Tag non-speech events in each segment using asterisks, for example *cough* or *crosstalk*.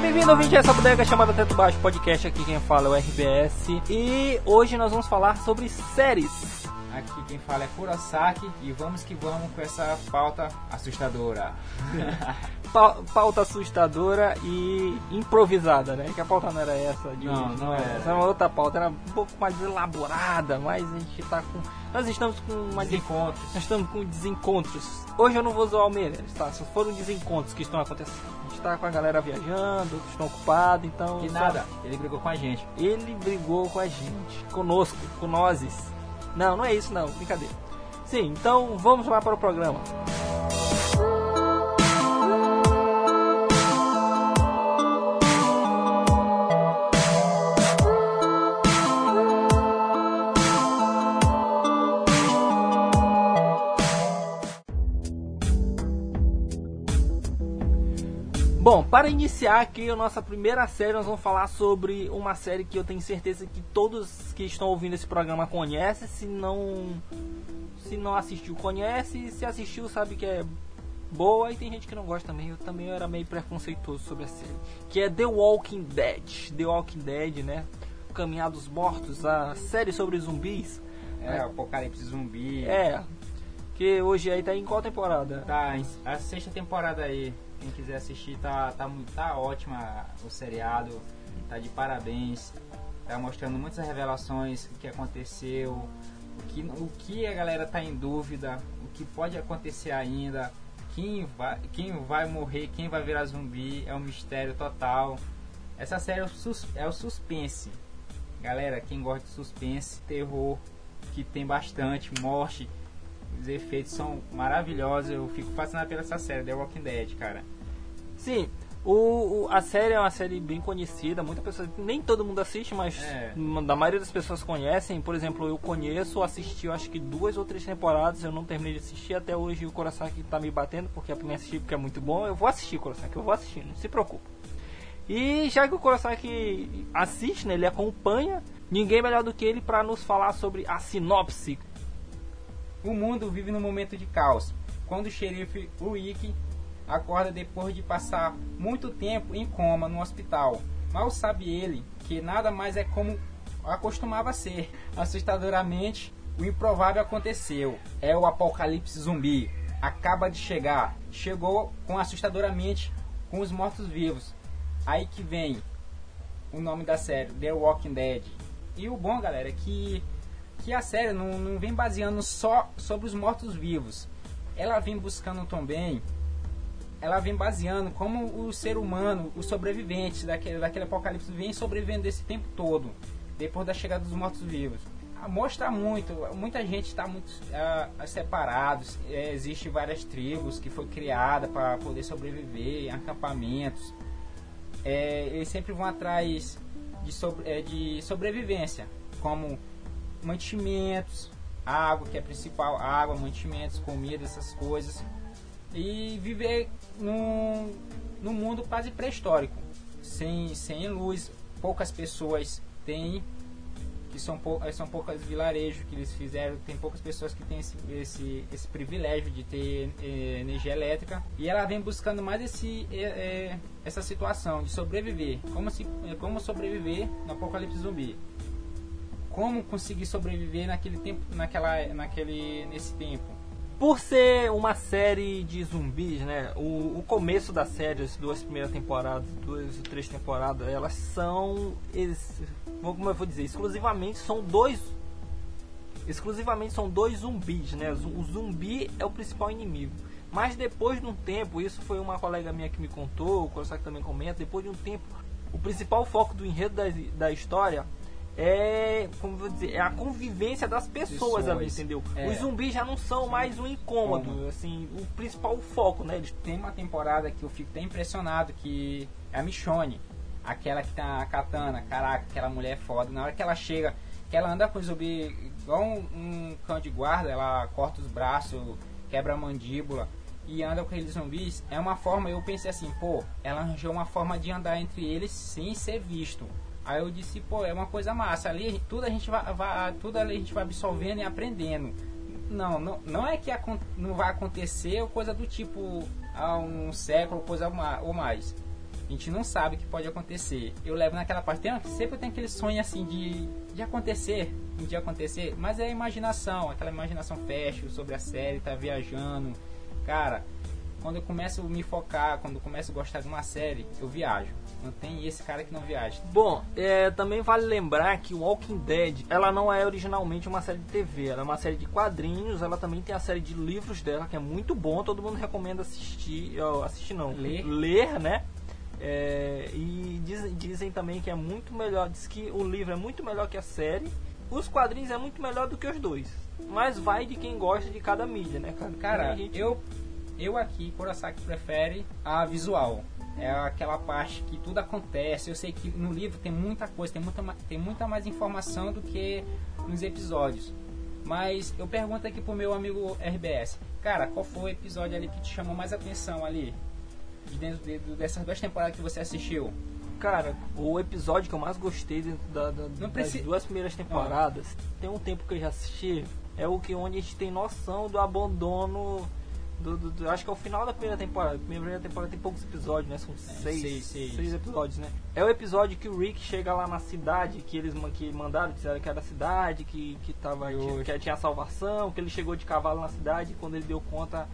bem-vindo, ouvinte, a essa bodega chamada Teto Baixo Podcast. Aqui quem fala é o RBS. E hoje nós vamos falar sobre séries. Aqui quem fala é Kurosaki e vamos que vamos com essa pauta assustadora. *laughs* Pa pauta assustadora e improvisada, né? Que a pauta não era essa de Não, hoje, não era. Essa era uma outra pauta, era um pouco mais elaborada, mas a gente tá com. Nós estamos com uma Desencontros. Nós estamos com desencontros. Hoje eu não vou zoar o Meirelles, tá? Só foram desencontros que estão acontecendo. Tá com a galera viajando, estão ocupados, então. Que só- nada, ele brigou com a gente. Ele brigou com a gente, conosco, com nozes. Não, não é isso não, brincadeira. Sim, então vamos lá para o programa. Bom, para iniciar aqui a nossa primeira série, nós vamos falar sobre uma série que eu tenho certeza que todos que estão ouvindo esse programa conhecem. Se não, se não assistiu, conhece. Se assistiu, sabe que é boa. E tem gente que não gosta também. Eu também era meio preconceituoso sobre a série. Que é The Walking Dead. The Walking Dead, né? O Caminhar dos Mortos, a série sobre zumbis. É, Apocalipse Zumbi. É, que hoje aí tá em qual temporada? Tá, a sexta temporada aí. Quem quiser assistir, tá, tá, tá ótima o seriado. Tá de parabéns. Tá mostrando muitas revelações, o que aconteceu, o que, o que a galera tá em dúvida, o que pode acontecer ainda, quem vai, quem vai morrer, quem vai virar zumbi, é um mistério total. Essa série é o, sus- é o suspense. Galera, quem gosta de suspense, terror, que tem bastante, morte, os efeitos são maravilhosos. Eu fico fascinado pela essa série, The Walking Dead, cara. Sim, o, o- a série é uma série bem conhecida, muita pessoa, nem todo mundo assiste, mas É. da maioria das pessoas conhecem. Por exemplo, eu conheço, assisti eu acho que duas ou três temporadas, eu não terminei de assistir até hoje o Kurosaki tá me batendo porque é pra mim assistir porque é muito bom. Eu vou assistir Kurosaki, eu vou assistir, não se preocupe. E já que o Kurosaki assiste, né, ele acompanha, ninguém melhor do que ele para nos falar sobre a sinopse. O mundo vive num momento de caos, quando o xerife Rick acorda depois de passar muito tempo em coma no hospital. Mal sabe ele que nada mais é como acostumava ser. Assustadoramente, o improvável aconteceu. É o apocalipse zumbi. Acaba de chegar. Chegou com assustadoramente com os mortos-vivos. Aí que vem o nome da série, The Walking Dead. E o bom, galera, é que que a série não, não vem baseando só sobre os mortos-vivos. Ela vem buscando também, ela vem baseando como o ser humano, os sobreviventes daquele, daquele apocalipse, vem sobrevivendo esse tempo todo, depois da chegada dos mortos-vivos. Mostra muito, muita gente está muito ah, separados, é, existe várias tribos que foi criada para poder sobreviver, acampamentos. É, eles sempre vão atrás de, sobre, é, de sobrevivência, como mantimentos, água, que é principal, água, mantimentos, comida, essas coisas. E viver num, num mundo quase pré-histórico, sem, sem luz, poucas pessoas têm, que são, pou, são poucos vilarejos que eles fizeram, tem poucas pessoas que têm esse, esse, esse privilégio de ter eh, energia elétrica. E ela vem buscando mais esse, eh, eh, essa situação de sobreviver, como, se, eh, como sobreviver no apocalipse zumbi como conseguir sobreviver naquele tempo, naquela, naquele, nesse tempo. Por ser uma série de zumbis, né? O, o começo da série, as duas primeiras temporadas, duas ou três temporadas, elas são. Eles, como eu vou dizer, exclusivamente são dois. Exclusivamente são dois zumbis, né? O zumbi é o principal inimigo. Mas depois de um tempo, isso foi uma colega minha que me contou, o Corsac também comenta, depois de um tempo, o principal foco do enredo da, da história é, como vou dizer, é a convivência das pessoas, Pessoas, ali, entendeu? é. Os zumbis já não são mais um incômodo, Cômodo. assim, o principal foco, né? Eles Tem uma temporada que eu fico até impressionado que é a Michonne, aquela que tá a katana, caraca, aquela mulher é foda. Na hora que ela chega, que ela anda com o zumbi igual um, um cão de guarda, ela corta os braços, quebra a mandíbula e anda com aqueles zumbis, é uma forma, eu pensei assim, pô, ela arranjou uma forma de andar entre eles sem ser visto. Aí eu disse, pô, é uma coisa massa. Ali tudo a gente vai, vai- tudo a gente vai absorvendo e aprendendo. Não, não, não é que não vai acontecer coisa do tipo há um século coisa ou mais. A gente não sabe o que pode acontecer. Eu levo naquela parte. Tem, sempre tem aquele sonho assim de, de acontecer, um dia acontecer, mas é a imaginação, aquela imaginação fecha sobre a série, tá viajando. Cara, quando eu começo a me focar, quando eu começo a gostar de uma série, eu viajo. Não tem esse cara que não viaja. Bom, é, também vale lembrar que Walking Dead, ela não é originalmente uma série de TV, ela é uma série de quadrinhos, ela também tem a série de livros dela, que é muito bom, todo mundo recomenda assistir, assistir não, ler, ler né? É, e dizem, dizem também que é muito melhor, diz que o livro é muito melhor que a série, os quadrinhos é muito melhor do que os dois. Mas vai de quem gosta de cada mídia, né, cara? Cara, gente... eu eu aqui, Kurosaki prefere a visual. É aquela parte que tudo acontece. Eu sei que no livro tem muita coisa, tem muita, tem muita mais informação do que nos episódios. Mas eu pergunto aqui pro meu amigo RBS, cara, qual foi o episódio ali que te chamou mais atenção ali? De dentro de, dessas duas temporadas que você assistiu? Cara, o episódio que eu mais gostei dentro da, da, das preci... duas primeiras temporadas, tem um tempo que eu já assisti, é o que onde a gente tem noção do abandono do, do, do, acho que é o final da primeira temporada. A primeira temporada tem poucos episódios, né? São é, seis, seis, seis. seis, episódios, né? É o episódio que o Rick chega lá na cidade, que eles que mandaram, disseram que era a cidade, que, que, tava, que, que tinha a salvação, que ele chegou de cavalo na cidade e quando ele deu conta.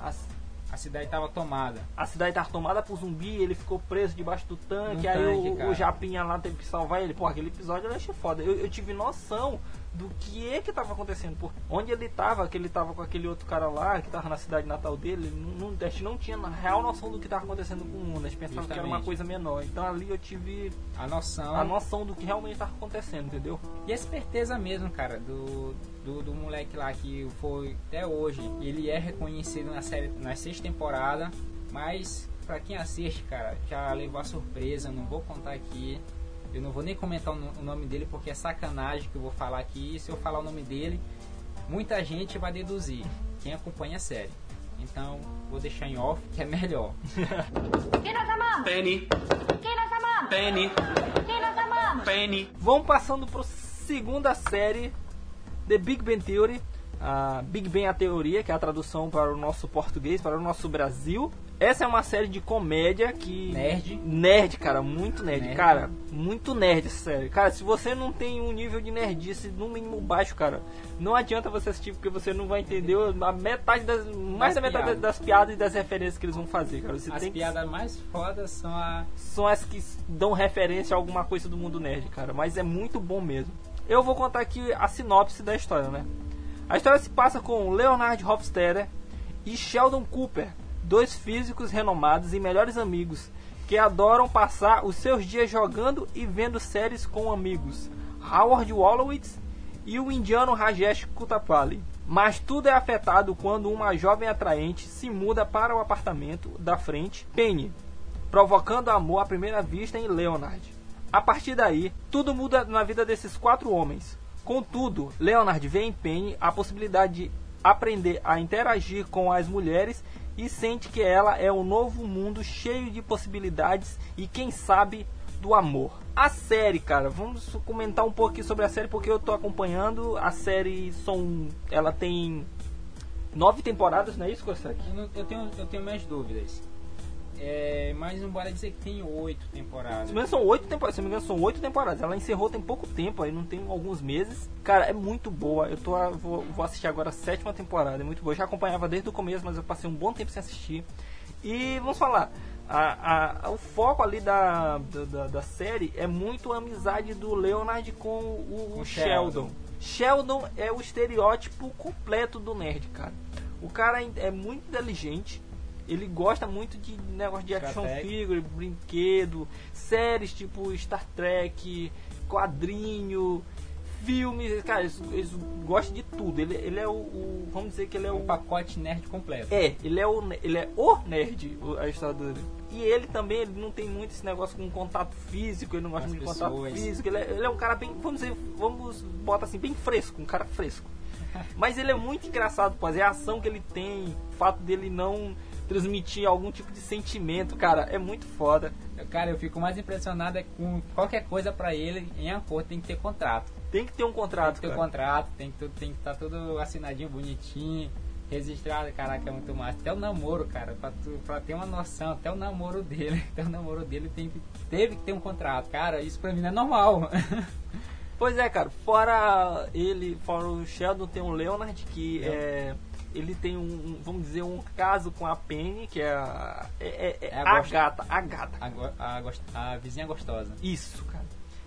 As, a cidade estava tomada. A cidade estava tomada por zumbi, ele ficou preso debaixo do tanque, aí tanque, o, o, Japinha lá teve que salvar ele. Pô, aquele episódio eu achei foda. Eu, eu tive noção do que é que estava acontecendo. Por onde ele estava, que ele estava com aquele outro cara lá, que estava na cidade natal dele, não, a gente não tinha na real noção do que estava acontecendo com o mundo. A gente pensava Justamente. que era uma coisa menor. Então ali eu tive a noção, a noção do que realmente estava acontecendo, entendeu? E a esperteza mesmo, cara, do, do, do, moleque lá que foi até hoje. Ele é reconhecido na série, na sexta temporada, mas para quem assiste, cara, já levou a surpresa, não vou contar aqui. Eu não vou nem comentar o nome dele porque é sacanagem que eu vou falar aqui. Se eu falar o nome dele, muita gente vai deduzir. Quem acompanha a série. Então, vou deixar em off, que é melhor. *laughs* Penny. Penny. Penny. Vamos passando para segunda série The Big Bang Theory. A Big Bang a teoria, que é a tradução para o nosso português, para o nosso Brasil. Essa é uma série de comédia que. Nerd. Nerd, cara, muito nerd. nerd. Cara, muito nerd essa série. Cara, se você não tem um nível de nerdice no mínimo baixo, cara, não adianta você assistir porque você não vai entender a metade das. Mais da metade das piadas e das referências que eles vão fazer, cara. Você as piadas que... mais fodas são a. São as que dão referência a alguma coisa do mundo nerd, cara. Mas é muito bom mesmo. Eu vou contar aqui a sinopse da história, né? A história se passa com Leonard Hofstadter e Sheldon Cooper dois físicos renomados e melhores amigos que adoram passar os seus dias jogando e vendo séries com amigos, Howard Wolowitz e o indiano Rajesh Kutapalli. Mas tudo é afetado quando uma jovem atraente se muda para o apartamento da frente, Penny, provocando amor à primeira vista em Leonard. A partir daí, tudo muda na vida desses quatro homens. Contudo, Leonard vê em Penny a possibilidade de aprender a interagir com as mulheres e sente que ela é um novo mundo cheio de possibilidades e quem sabe do amor. A série, cara, vamos comentar um pouco sobre a série porque eu tô acompanhando. A série são, ela tem nove temporadas, não é isso, Kosek? Eu, eu, tenho, eu tenho mais dúvidas. É, mas embora dizer que tem oito temporadas. Se engano, são oito temporadas. Se me engano, são oito temporadas. Ela encerrou tem pouco tempo, aí não tem alguns meses. Cara, é muito boa. Eu tô vou, vou assistir agora a sétima temporada. É muito boa. Eu já acompanhava desde o começo, mas eu passei um bom tempo sem assistir. E vamos falar. A, a, o foco ali da, da, da, série é muito a amizade do Leonard com o, o Sheldon. Sheldon é o estereótipo completo do nerd, cara. O cara é muito inteligente, ele gosta muito de negócio de action figure, brinquedo, séries tipo Star Trek, quadrinho, filmes, cara, eles, eles gostam de tudo. Ele, ele é o, o, Vamos dizer que ele é um o. pacote nerd completo. É, ele é o, ele é o nerd, a história dele. E ele também ele não tem muito esse negócio com contato físico, ele não gosta muito de contato físico. Ele é, ele é um cara bem, vamos dizer, vamos botar assim, bem fresco, um cara fresco. *laughs* Mas ele é muito engraçado, pois é a ação que ele tem, o fato dele não transmitir algum tipo de sentimento, cara, é muito foda. Cara, eu fico mais impressionado é com qualquer coisa para ele em acordo tem que ter contrato. Tem que ter um contrato, Tem que ter um contrato, tem que tem que estar tá tudo assinadinho, bonitinho. registrada, caraca, é muito massa. Até o namoro, cara, pra, tu, pra ter uma noção, até o namoro dele, *laughs* até o namoro dele tem que, teve que ter um contrato. Cara, isso pra mim não é normal. *laughs* Pois é, cara, fora ele, fora o Sheldon, tem o Leonard, que é. Ele tem um, vamos dizer, um caso com a Penny, que é a, é, é- é É a gata, a gata. A, a, a vizinha gostosa. Isso, cara.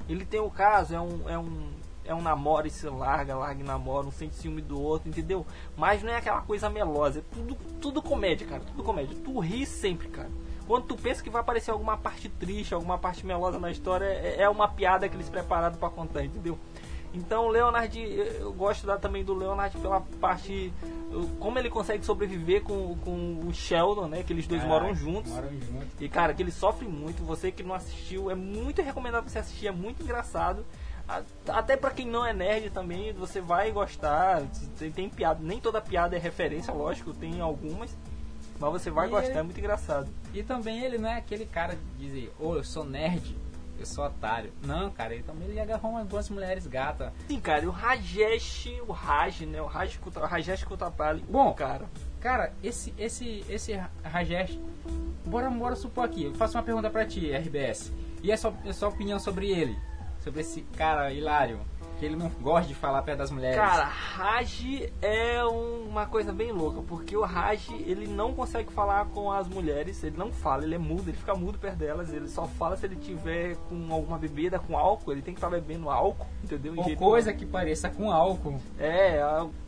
Ele tem o caso, é um, é um, é um namoro e se larga, larga e namora, um sente ciúme do outro, entendeu? Mas não é aquela coisa melosa, é tudo, tudo comédia, cara, tudo comédia. Tu ri sempre, cara. Quando tu pensa que vai aparecer alguma parte triste, alguma parte melosa na história, é, é uma piada que eles prepararam pra contar, entendeu? Então o Leonard, eu gosto da- também do Leonard pela parte. Como ele consegue sobreviver com, com o Sheldon, né? Que eles dois Caraca, moram juntos. Moram juntos. E cara, que ele sofre muito, você que não assistiu, é muito recomendável você assistir, é muito engraçado. Até pra quem não é nerd também, você vai gostar. Tem, tem piada, nem toda piada é referência, lógico, tem algumas. Mas você vai E gostar, ele- é muito engraçado. E também ele não é aquele cara de dizer, ô, eu sou nerd, eu sou otário. Não, cara, ele também ele agarrou umas boas mulheres gata. Sim, cara, e o Rajesh, o Raj, né? O Raj Kuta- o Rajesh Kutapali. Bom. cara. Cara, esse esse esse Rajesh, bora bora supor aqui, eu faço uma pergunta pra ti, RBS. E a sua, a sua opinião sobre ele? Sobre esse cara hilário, que ele não gosta de falar perto das mulheres. Cara, Raj é um- uma coisa bem louca, porque o Raj, ele não consegue falar com as mulheres, ele não fala, ele é mudo, ele fica mudo perto delas, ele só fala se ele tiver com alguma bebida, com álcool, ele tem que estar bebendo álcool, entendeu? De ou coisa que pareça com álcool. é,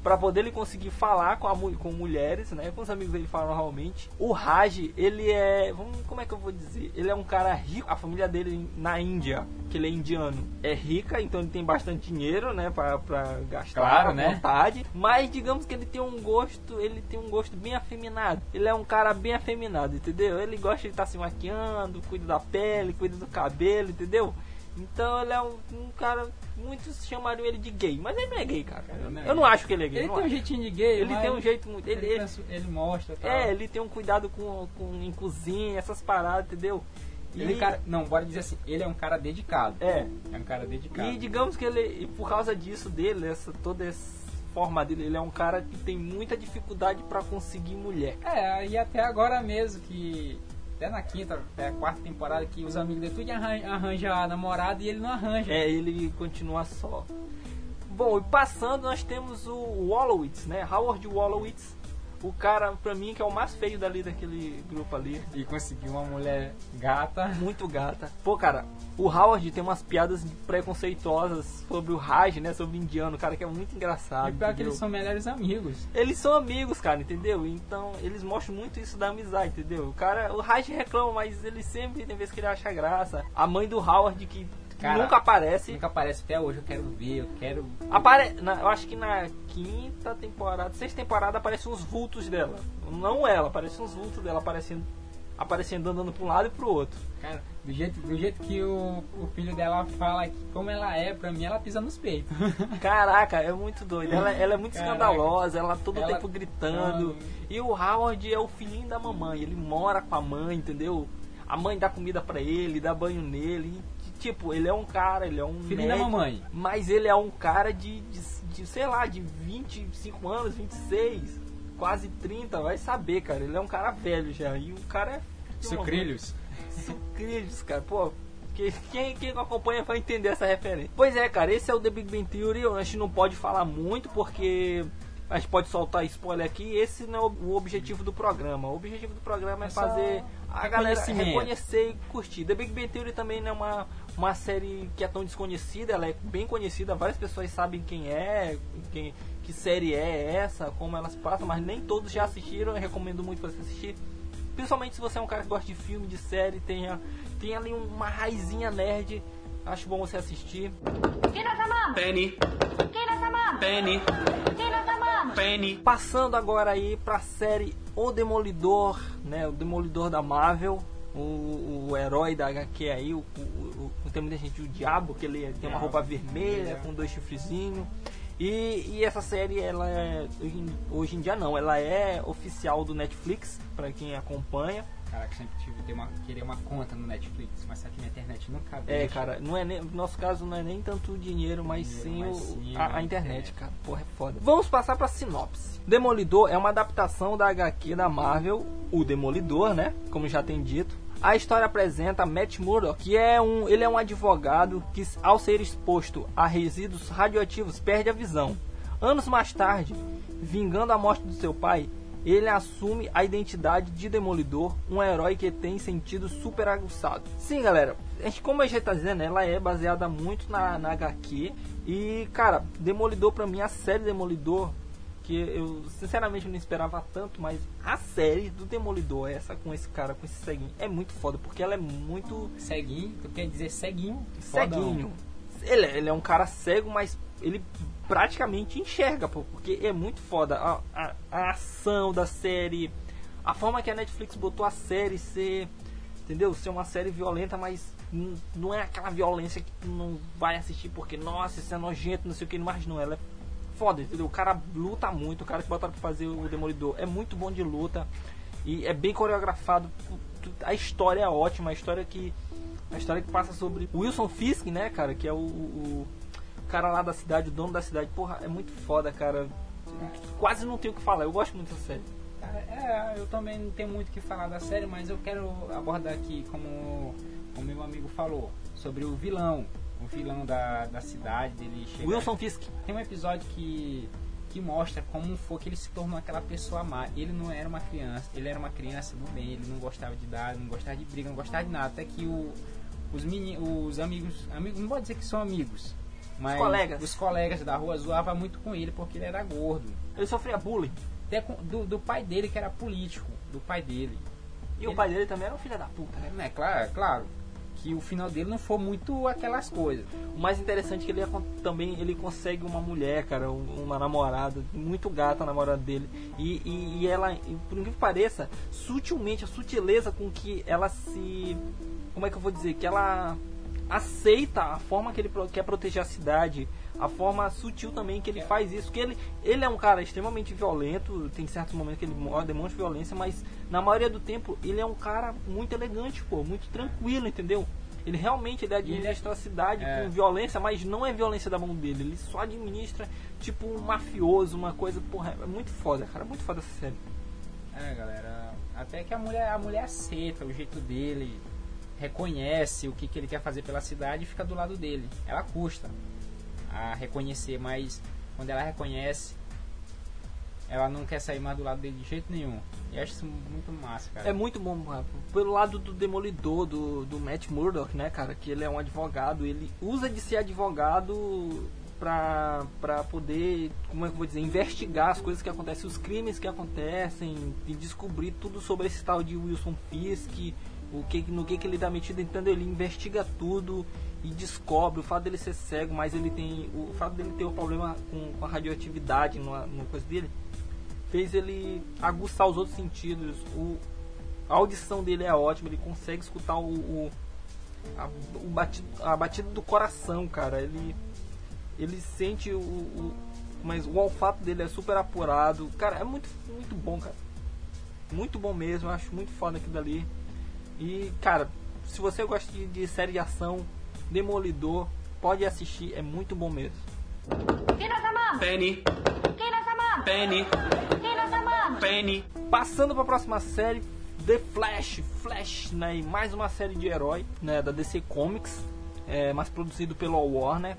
a- pra poder ele conseguir falar com, a com mulheres, né? Com os amigos dele falam normalmente. O Raj, ele é. Como é que eu vou dizer? Ele é um cara rico. A família dele na Índia, que ele é indiano, é rica, então ele tem bastante dinheiro, né? Pra, pra gastar Claro, à né? vontade. Mas digamos que ele tem um gosto. Ele tem um gosto bem afeminado. Ele é um cara bem afeminado, entendeu? Ele gosta de estar se maquiando, cuida da pele, cuida do cabelo, entendeu? Então ele é um, um cara. Muitos chamariam ele de gay, mas ele não é gay, cara. Não é Eu não acho que ele é gay. Ele tem um acho. jeitinho de gay, Ele mas tem um jeito muito. Ele, Ele, ele- ele mostra, tal. é, ele tem um cuidado com, com em cozinha, essas paradas, entendeu? Ele é E- um cara, não, bora dizer assim, ele é um cara dedicado. É. É um cara dedicado. E digamos que ele, e por causa disso dele, essa, toda essa forma dele, ele é um cara que tem muita dificuldade pra conseguir mulher. É, e até agora mesmo que até na quinta, até a quarta temporada que os amigos dele tudo arranjam arranja a namorada e ele não arranja. É, ele continua só. Bom, e passando nós temos o Wallowitz, né? Howard Wallowitz, o cara pra mim que é o mais feio dali daquele grupo ali. E conseguiu uma mulher gata. Muito gata. Pô, cara, o Howard tem umas piadas preconceituosas sobre o Raj, né? Sobre o indiano, cara, que é muito engraçado. e pior que entendeu? eles são melhores amigos. Eles são amigos, cara, entendeu? Então, eles mostram muito isso da amizade, entendeu? O cara, o Raj reclama, mas ele sempre tem vezes que ele acha graça. A mãe do Howard, que Cara, nunca aparece. Nunca aparece até hoje, eu quero ver, eu quero. Apare... na- eu acho que na quinta temporada, sexta temporada, aparecem uns vultos dela. Não ela, aparecem uns vultos dela aparecendo, aparecendo andando pra um lado e pro outro. Cara, do jeito, do jeito que o, o filho dela fala que como ela é, pra mim ela pisa nos peitos. *laughs* Caraca, é muito doido. Ela, ela é muito Caraca. escandalosa, ela todo Ela- tempo gritando. Não. E o Howard é o filhinho da mamãe, ele mora com a mãe, entendeu? A mãe dá comida pra ele, dá banho nele. Tipo, ele é um cara, ele é um. Filhinho da médico, mamãe. Mas ele é um cara de, de, de, sei lá, de 25 anos, 26, quase 30, vai saber, cara. Ele é um cara velho já. E o cara é. Sucrilhos. Sucrilhos, cara. Pô, que- quem, quem acompanha vai entender essa referência. Pois é, cara, esse é o The Big Bang Theory. A gente não pode falar muito porque a gente pode soltar spoiler aqui. Esse não é o, objetivo do programa. O objetivo do programa é, É fazer a galera reconhecer e curtir. The Big Bang Theory também não é uma, uma série que é tão desconhecida. Ela é bem conhecida. Várias pessoas sabem quem é, quem, que série é essa, como elas passam, mas nem todos já assistiram. Eu recomendo muito pra você assistir. Principalmente se você é um cara que gosta de filme, de série, tem, a- tem ali uma raizinha nerd. Acho bom você assistir. Penny, Penny, Penny. Passando agora aí pra série O Demolidor, né? O Demolidor da Marvel. O, o herói da HQ aí, o, o, o, tem muita gente, o Diabo, que ele tem uma roupa vermelha, com dois chifrezinhos. E, e essa série, ela é, hoje em- hoje em dia não, ela é oficial do Netflix, pra quem acompanha. Caraca, sempre tive ter uma, querer uma conta no Netflix, mas só que minha internet nunca É, deixa. cara, não é nem, no nosso caso não é nem tanto o dinheiro, mas Dinheiro, sim, mas o- sim a, a internet. cara. Porra, é foda. Vamos passar pra sinopse. Demolidor é uma adaptação da HQ da Marvel, o Demolidor, né? Como já tem dito. A história apresenta Matt Murdock, que é um, ele é um advogado que, ao ser exposto a resíduos radioativos, perde a visão. Anos mais tarde, vingando a morte do seu pai, ele assume a identidade de Demolidor, um herói que tem sentido super aguçado. Sim, galera, gente, como a gente tá dizendo, ela é baseada muito na, na HQ. E, cara, Demolidor pra mim, a série Demolidor, que eu sinceramente não esperava tanto, mas a série do Demolidor, essa com esse cara, com esse ceguinho, é muito foda, porque ela é muito Ceguinho, tu quer dizer ceguinho? Ceguinho. Ele, é- ele é um cara cego, mas ele praticamente enxerga, pô, porque é muito foda a, a, a ação da série, a forma que a Netflix botou a série ser, entendeu? Ser uma série violenta, mas não é aquela violência que tu não vai assistir porque, nossa, isso é nojento, não sei o que, mas não, ela é foda, entendeu? O cara luta muito, o cara que botaram pra fazer o Demolidor é muito bom de luta e é bem coreografado. A história é ótima, a história que a história que passa sobre Wilson Fisk, né, cara, que é o- o cara lá da cidade, o dono da cidade. Porra, é muito foda, cara. Quase não tenho o que falar. Eu gosto muito dessa série. É, eu também não tenho muito o que falar da série, mas eu quero abordar aqui, como o meu amigo falou, sobre o vilão. O vilão da, da cidade, dele chega... Wilson Fisk. Tem um episódio que, que mostra como foi que ele se tornou aquela pessoa má. Ele não era uma criança, ele era uma criança do bem, ele não gostava de dar, não gostava de briga, não gostava de nada. Até que o, os, meni, os amigos, amigos, não vou dizer que são amigos, mas colegas. os colegas da rua zoavam muito com ele porque ele era gordo. Ele sofria bullying. Do, do pai dele, que era político, do pai dele. E o Ele- pai dele também era um filho da puta, né? É claro, claro que o final dele não foi muito aquelas coisas. O mais interessante é que ele é também ele consegue uma mulher, cara, um- uma namorada, muito gata a namorada dele. E, e, e ela, por incrível que pareça, sutilmente, a sutileza com que ela se. Como é que eu vou dizer? Que ela aceita a forma que ele quer proteger a cidade, a forma sutil também que ele faz isso. Que ele, ele é um cara extremamente violento, tem certos momentos que ele mo- demonstra violência, mas na maioria do tempo ele é um cara muito elegante, pô, muito tranquilo, entendeu? Ele realmente ele administra a cidade É. com violência, mas não é violência da mão dele. Ele só administra tipo um mafioso, uma coisa, porra, é muito foda, cara, muito foda essa série. É, galera, até que a mulher, a mulher aceita o jeito dele, reconhece o que, que ele quer fazer pela cidade e fica do lado dele. Ela custa a reconhecer, mas quando ela reconhece, ela não quer sair mais do lado dele de jeito nenhum. E acho isso muito massa, cara. É muito bom, cara. pelo lado do demolidor, do, do Matt Murdock, né, cara, que ele é um advogado, ele usa de ser advogado pra, pra poder, como é que eu vou dizer, investigar as coisas que acontecem, os crimes que acontecem, e descobrir tudo sobre esse tal de Wilson Fisk, o que, no que, que ele tá metido, então ele investiga tudo e descobre o fato dele ser cego, mas ele tem. O fato dele ter o problema com, com a radioatividade numa, numa coisa dele fez ele aguçar os outros sentidos. O, a audição dele é ótima, ele consegue escutar o, o, a, o batido, a batida do coração, cara. Ele, ele sente o, o. Mas o olfato dele é super apurado. Cara, é muito, muito bom, cara. Muito bom mesmo, acho muito foda aquilo dali. E, cara, se você gosta de, de série de ação, Demolidor, pode assistir, é muito bom mesmo. Penny! Penny! Penny. Passando para a próxima série, The Flash. Flash, né? E mais uma série de herói, né? Da DC Comics, é, mas produzido pela Warner.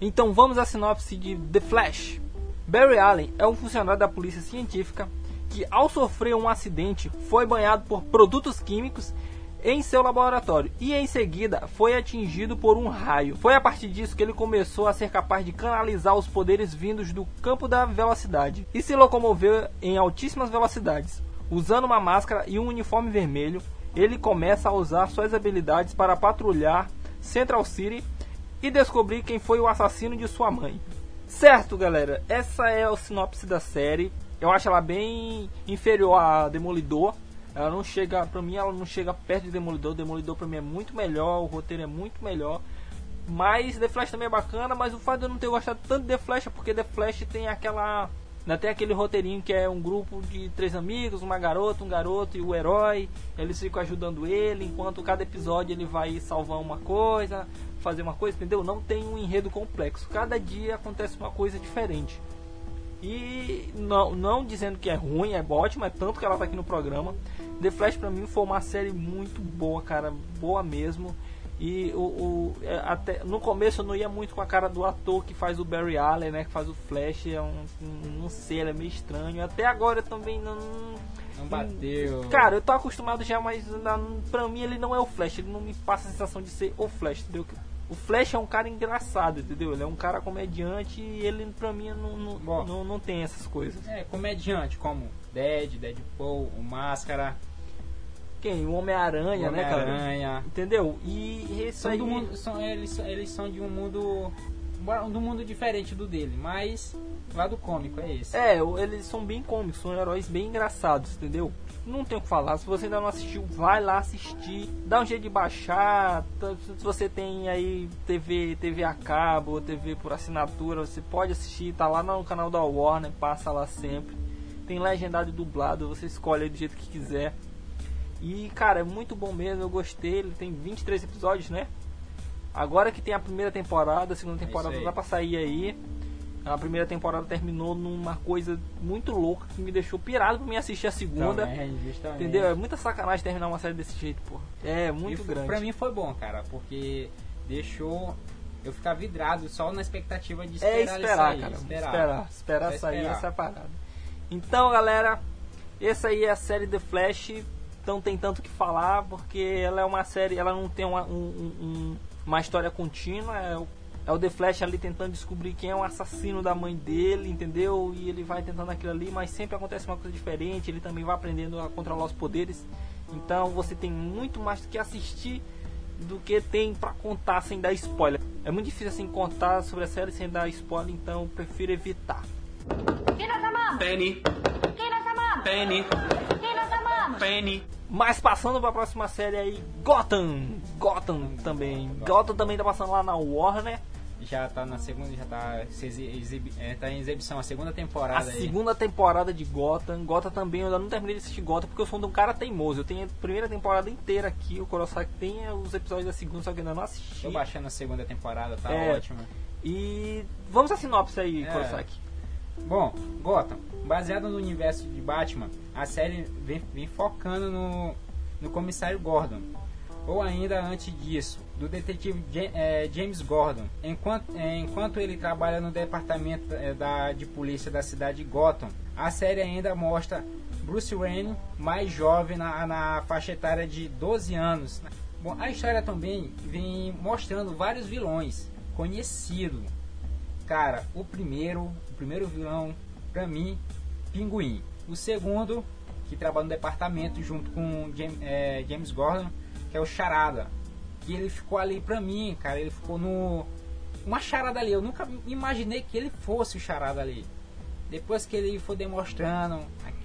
Então vamos à sinopse de The Flash. Barry Allen é um funcionário da polícia científica que, ao sofrer um acidente, foi banhado por produtos químicos em seu laboratório e em seguida foi atingido por um raio. Foi a partir disso que ele começou a ser capaz de canalizar os poderes vindos do campo da velocidade e se locomover em altíssimas velocidades. Usando uma máscara e um uniforme vermelho, ele começa a usar suas habilidades para patrulhar Central City e descobrir quem foi o assassino de sua mãe. Certo, galera, essa é a sinopse da série. Eu acho ela bem inferior a Demolidor. Ela não chega, pra mim, ela não chega perto de Demolidor. Demolidor pra mim é muito melhor, o roteiro é muito melhor. Mas The Flash também é bacana, mas o fato de eu não ter gostado tanto de The Flash é porque The Flash tem aquela Ainda tem aquele roteirinho que é um grupo de três amigos, uma garota, um garoto e o herói. Eles ficam ajudando ele, enquanto cada episódio ele vai salvar uma coisa, fazer uma coisa, entendeu? Não tem um enredo complexo. Cada dia acontece uma coisa diferente. E não, não dizendo que é ruim, é ótimo, é tanto que ela tá aqui no programa. The Flash pra mim foi uma série muito boa, cara, boa mesmo. E o, o é, até no começo eu não ia muito com a cara do ator que faz o Barry Allen, né, que faz o Flash, é um, um não sei, ele é meio estranho. Até agora eu também não Não bateu. Cara, eu tô acostumado já, mas na- pra mim ele não é o Flash, ele não me passa a sensação de ser o Flash, entendeu? O Flash é um cara engraçado, entendeu? Ele é um cara comediante e ele pra mim não, não, Bom. não, não tem essas coisas. É, comediante como Dead, Deadpool, o Máscara, Quem? O Homem-Aranha, né, cara? Homem-Aranha. Entendeu? E isso São aí. do mundo, são, eles, são- eles são de um mundo. um mundo diferente do dele, mas lado cômico é esse. É, eles são bem cômicos, são heróis bem engraçados, entendeu? Não tem o que falar. Se você ainda não assistiu, vai lá assistir. Dá um jeito de baixar. Tá- Se você tem aí TV, TV a cabo, TV por assinatura, você pode assistir. Tá lá no canal da Warner, passa lá sempre. Tem legendado e dublado, você escolhe aí do jeito que quiser. E, cara, é muito bom mesmo, eu gostei. Ele tem 23 episódios, né? Agora que tem a primeira temporada, a segunda É temporada aí. dá pra sair aí. A primeira temporada terminou numa coisa muito louca que me deixou pirado pra mim assistir a segunda. Também, justamente. Entendeu? É muita sacanagem terminar uma série desse jeito, pô. É E muito f- grande. Pra mim foi bom, cara, porque deixou eu ficar vidrado só na expectativa de é esperar ele esperar, sair, cara. esperar. Esperar, esperar Só sair esperar. essa parada. Então, galera, essa aí é a série The Flash. Não tem tanto que falar, porque ela é uma série, ela não tem uma, um- um- um- uma história contínua. É o, é o The Flash ali tentando descobrir quem é o assassino da mãe dele, entendeu? E ele vai tentando aquilo ali, mas sempre acontece uma coisa diferente. Ele também vai aprendendo a controlar os poderes. Então você tem muito mais do que assistir do que tem pra contar sem dar spoiler. É muito difícil assim contar sobre a série sem dar spoiler, então prefiro evitar. Kino-sama! Penny, Kino-sama! Penny, Kino-sama! Penny. Mas passando pra próxima série aí, Gotham. Gotham também. Gotham também tá passando lá na Warner. Já tá na segunda, já tá, se exibi- é, tá em exibição a segunda A temporada aí. segunda temporada de Gotham. Gotham também, eu ainda não terminei de assistir Gotham porque eu sou um cara teimoso. Eu tenho a primeira temporada inteira aqui, o Kurosaki tem os episódios da segunda, só que ainda não assisti. Tô baixando a segunda temporada, tá É. ótimo. E vamos à sinopse aí, É. Kurosaki. Bom, Gotham, baseado no universo de Batman, a série vem, vem focando no, no comissário Gordon. Ou ainda antes disso, do detetive eh, James Gordon. Enquanto, eh, enquanto ele trabalha no departamento eh, da, de polícia da cidade de Gotham, a série ainda mostra Bruce Wayne mais jovem na, na faixa etária de 12 anos. Bom, a história também vem mostrando vários vilões conhecidos Cara, o primeiro, primeiro vilão, pra mim, Pinguim. O segundo, que trabalha no departamento junto com James, é, James Gordon, que é o Charada. Que ele ficou ali pra mim, cara, ele ficou no. Uma charada ali, eu nunca imaginei que ele fosse o charada ali. Depois que ele foi demonstrando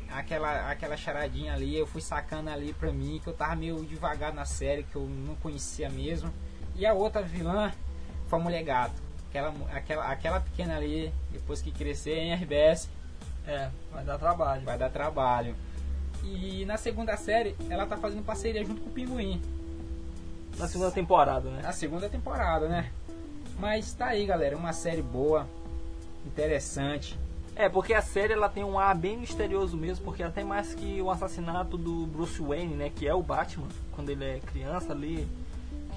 aquela, aquela charadinha ali, eu fui sacando ali pra mim, que eu tava meio devagar na série, que eu não conhecia mesmo. E a outra vilã foi a Mulher Gato. Aquela, aquela, aquela pequena ali, depois que crescer em RBS, É, vai dar trabalho. vai dar trabalho. E na segunda série, ela tá fazendo parceria junto com o Pinguim. Na segunda temporada, né? A segunda temporada, né? Mas tá aí, galera, uma série boa, interessante. É, porque a série ela tem um ar bem misterioso mesmo, porque até mais que o assassinato do Bruce Wayne, né, que é o Batman, quando ele é criança ali,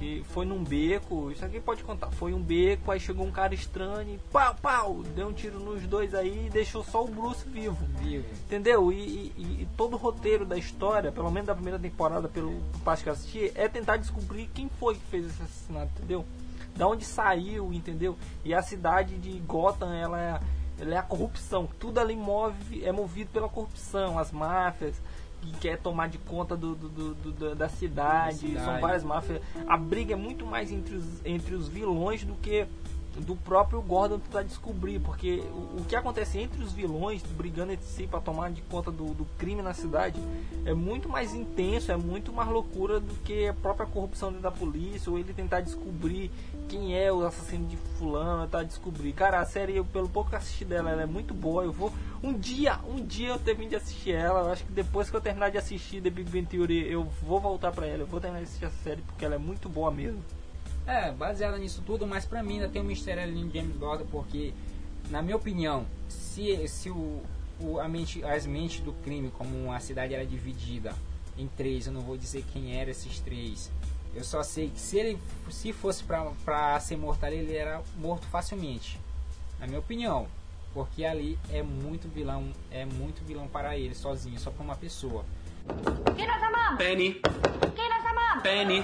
que foi num beco, isso aqui pode contar, foi um beco, aí chegou um cara estranho e pau, pau, deu um tiro nos dois aí e deixou só o Bruce vivo. Vivo. Entendeu? E, e- e todo o roteiro da história, pelo menos da primeira temporada, pelo parte que eu assisti, é tentar descobrir quem foi que fez esse assassinato, entendeu? Da onde saiu, entendeu? E a cidade de Gotham, ela é, ela é a corrupção. Tudo ali move, é movido pela corrupção, as máfias que quer tomar de conta do, do- do- da- da cidade. Da cidade. São várias máfias. A briga é muito mais entre os, entre os vilões do que do próprio Gordon tentar descobrir, porque o, o que acontece entre os vilões brigando entre si para tomar de conta do, do crime na cidade é muito mais intenso, é muito mais loucura do que a própria corrupção dentro da polícia ou ele tentar descobrir quem é o assassino de fulano, tentar descobrir. Cara, a série, eu, pelo pouco que assisti dela, ela é muito boa. Eu vou Um dia, um dia eu termino de assistir ela. Eu acho que depois que eu terminar de assistir The Big Bang Theory, eu vou voltar pra ela. Eu vou terminar de assistir essa série porque ela é muito boa mesmo. É, baseada nisso tudo, mas pra mim ainda tem um mistério ali em James Gordon, porque, na minha opinião, se, se o, o, a mente, as mentes do crime, como a cidade era dividida em três, eu não vou dizer quem eram esses três. Eu só sei que se ele se fosse pra, pra ser morto ali, ele era morto facilmente. Na minha opinião. Porque ali é muito vilão, é muito vilão para ele sozinho, só para uma pessoa. Kino-sama! Penny, Kino-sama! Penny,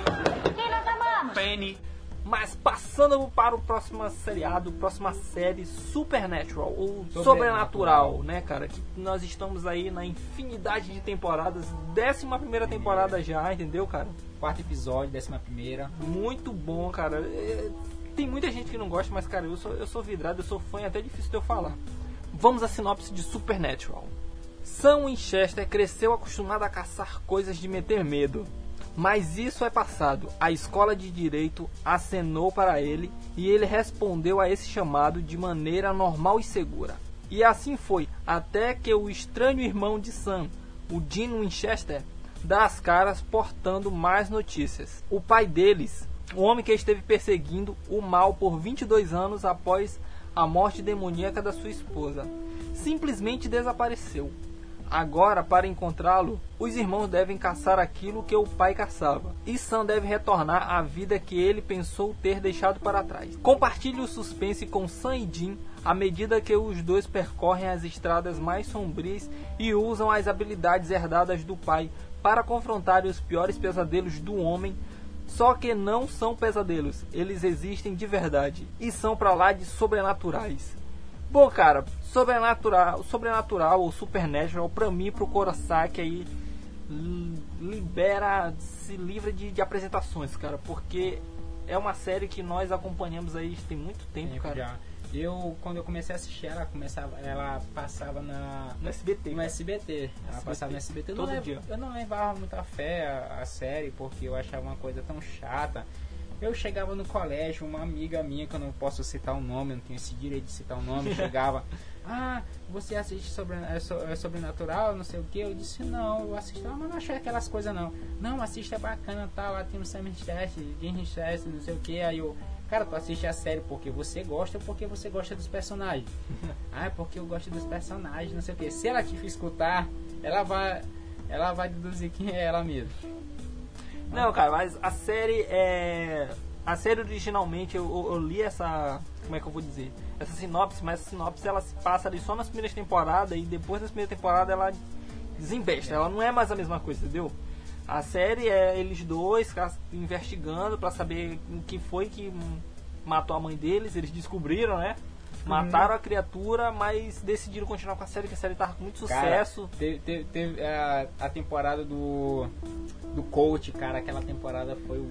Kino-sama! Penny. Mas passando para o próximo seriado, próxima série Supernatural, ou Sobrenatural. Sobrenatural, né, cara? Que nós estamos aí na infinidade de temporadas, décima primeira temporada já, entendeu, cara? Quarto episódio, décima primeira. Muito bom, cara. É, Tem muita gente que não gosta, mas, cara, eu sou, eu sou vidrado, eu sou fã, é até difícil de eu falar. Vamos à sinopse de Supernatural. Sam Winchester cresceu acostumado a caçar coisas de meter medo. Mas isso é passado. A escola de direito acenou para ele e ele respondeu a esse chamado de maneira normal e segura. E assim foi, até que o estranho irmão de Sam, o Dean Winchester, dá as caras portando mais notícias. O pai deles, o homem que esteve perseguindo o mal por 22 anos após a morte demoníaca da sua esposa, simplesmente desapareceu. Agora, para encontrá-lo, os irmãos devem caçar aquilo que o pai caçava. E Sam deve retornar à vida que ele pensou ter deixado para trás. Compartilhe o suspense com Sam e Jim à medida que os dois percorrem as estradas mais sombrias e usam as habilidades herdadas do pai para confrontar os piores pesadelos do homem. Só que não são pesadelos, eles existem de verdade e são para lá de sobrenaturais. Bom, cara, sobrenatural, sobrenatural ou supernatural, pra mim, pro Kurosaki aí, li- libera, se livra de, de apresentações, cara, porque é uma série que nós acompanhamos aí tem muito tempo, Tempo cara, já. Eu, quando eu comecei a assistir, ela começava, ela passava na, no SBT. no SBT. Ela SBT. passava no SBT. Eu não, Todo dia. eu não levava muita fé a, a série, porque eu achava uma coisa tão chata. Eu chegava no colégio, uma amiga minha, que eu não posso citar o nome, não tenho esse direito de citar o nome, chegava, *laughs* ah, você assiste sobre, é, so- é sobrenatural, não sei o que. Eu disse, não, eu assisto, ah, mas não achei aquelas coisas não. Não, assiste, é bacana, tá, lá tem o Sam Test, Jim Test, não sei o que. Aí eu, cara, tu assiste a série porque você gosta ou porque você gosta dos personagens? *laughs* ah, é porque eu gosto dos personagens, não sei o que. Se ela te escutar, ela vai, ela vai deduzir quem é ela mesmo. Não, cara, mas a série é. A série originalmente eu, eu- eu li essa. Como é que eu vou dizer? Essa sinopse, mas essa sinopse ela se passa ali só nas primeiras temporadas e depois das primeiras temporadas ela desembesta. Ela não é mais a mesma coisa, entendeu? A série é eles dois investigando pra saber o que foi que matou a mãe deles. Eles descobriram, né? Mataram a criatura, mas decidiram continuar com a série, que a série tava com muito Cara, sucesso. teve, teve- teve a, a temporada do do coach, cara, aquela temporada foi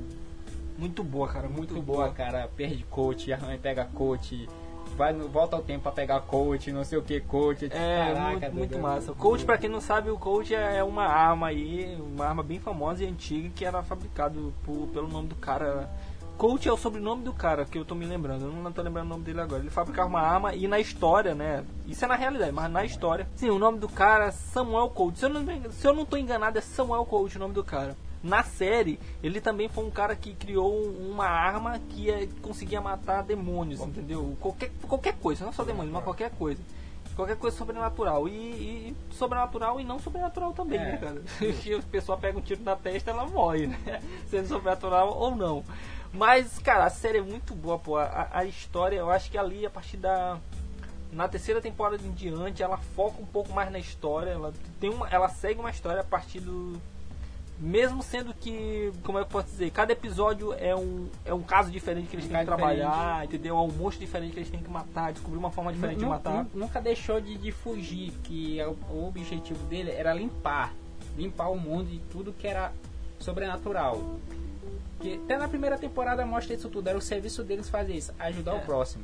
Muito boa, cara. muito, boa, cara. Perde coach, arranha pega coach, vai volta ao tempo pra pegar coach, não sei o que coach. É, caraca, muito, doido, muito é massa. O coach, pra quem não sabe, o coach é uma arma aí, uma arma bem famosa e antiga que era fabricado por- pelo nome do cara. Coach é o sobrenome do cara que eu tô me lembrando, eu não tô lembrando o nome dele agora. Ele fabricava uma arma e na história, né? Isso é na realidade, mas na história. Sim, o nome do cara é Samuel Coach. Se eu não, se eu não tô enganado, é Samuel Coach o nome do cara. Na série, ele também foi um cara que criou uma arma que é, conseguia matar demônios, entendeu? Qualquer, qualquer coisa, não só demônios, mas qualquer coisa. Qualquer coisa sobrenatural. E, e- sobrenatural e não sobrenatural também, É. né, cara? *laughs* Que a pessoa pega um tiro na testa ela morre, né? *laughs* Sendo sobrenatural ou não. Mas, cara, a série é muito boa, pô. A, a história, eu acho que ali, a partir da. Na terceira temporada em diante, ela foca um pouco mais na história. Ela, tem uma, ela segue uma história a partir do. Mesmo sendo que, como é que eu posso dizer, cada episódio é um, é um caso diferente que eles Um têm que trabalhar, entendeu? É um monstro diferente que eles têm que matar, descobrir uma forma diferente de matar. nu- Nunca deixou de, de fugir, que é o, o objetivo dele era limpar. Limpar o mundo de tudo que era sobrenatural. Que até na primeira temporada mostra isso tudo. Era o serviço deles fazer isso, ajudar É. o próximo.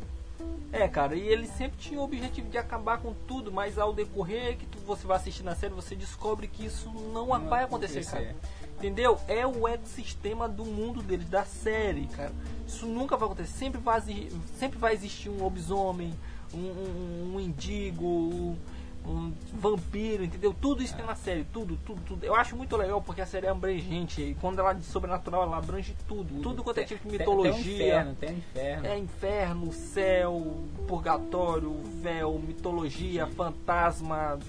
É, cara, e ele sempre tinha o objetivo de acabar com tudo, mas ao decorrer que tu, você vai assistir na série, você descobre que isso não, Não vai acontecer, cara. Entendeu? É o ecossistema do mundo deles, da série, cara. Isso nunca vai acontecer. Sempre vai, sempre vai existir um lobisomem, um, um, um indigo, um vampiro, entendeu? Tudo isso tem na série, tudo, tudo, tudo. Eu acho muito legal porque a série é abrangente e quando ela diz sobrenatural, ela abrange tudo, tudo, quanto é tipo de Tem- Tem um mitologia. inferno, tem um inferno. É inferno, céu, purgatório, véu, mitologia, fantasma,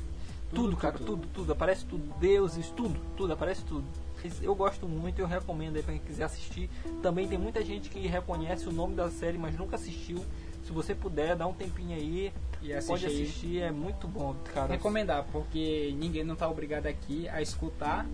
tudo, Tudo, cara, tudo. tudo, tudo, aparece tudo, deuses, tudo, tudo, aparece tudo. Eu gosto muito, eu recomendo aí pra quem quiser assistir. Também tem muita gente que reconhece o nome da série, mas nunca assistiu. Se você puder, dá um tempinho aí, E assiste pode assistir, é muito bom, cara. Recomendar, porque ninguém não tá obrigado aqui a escutar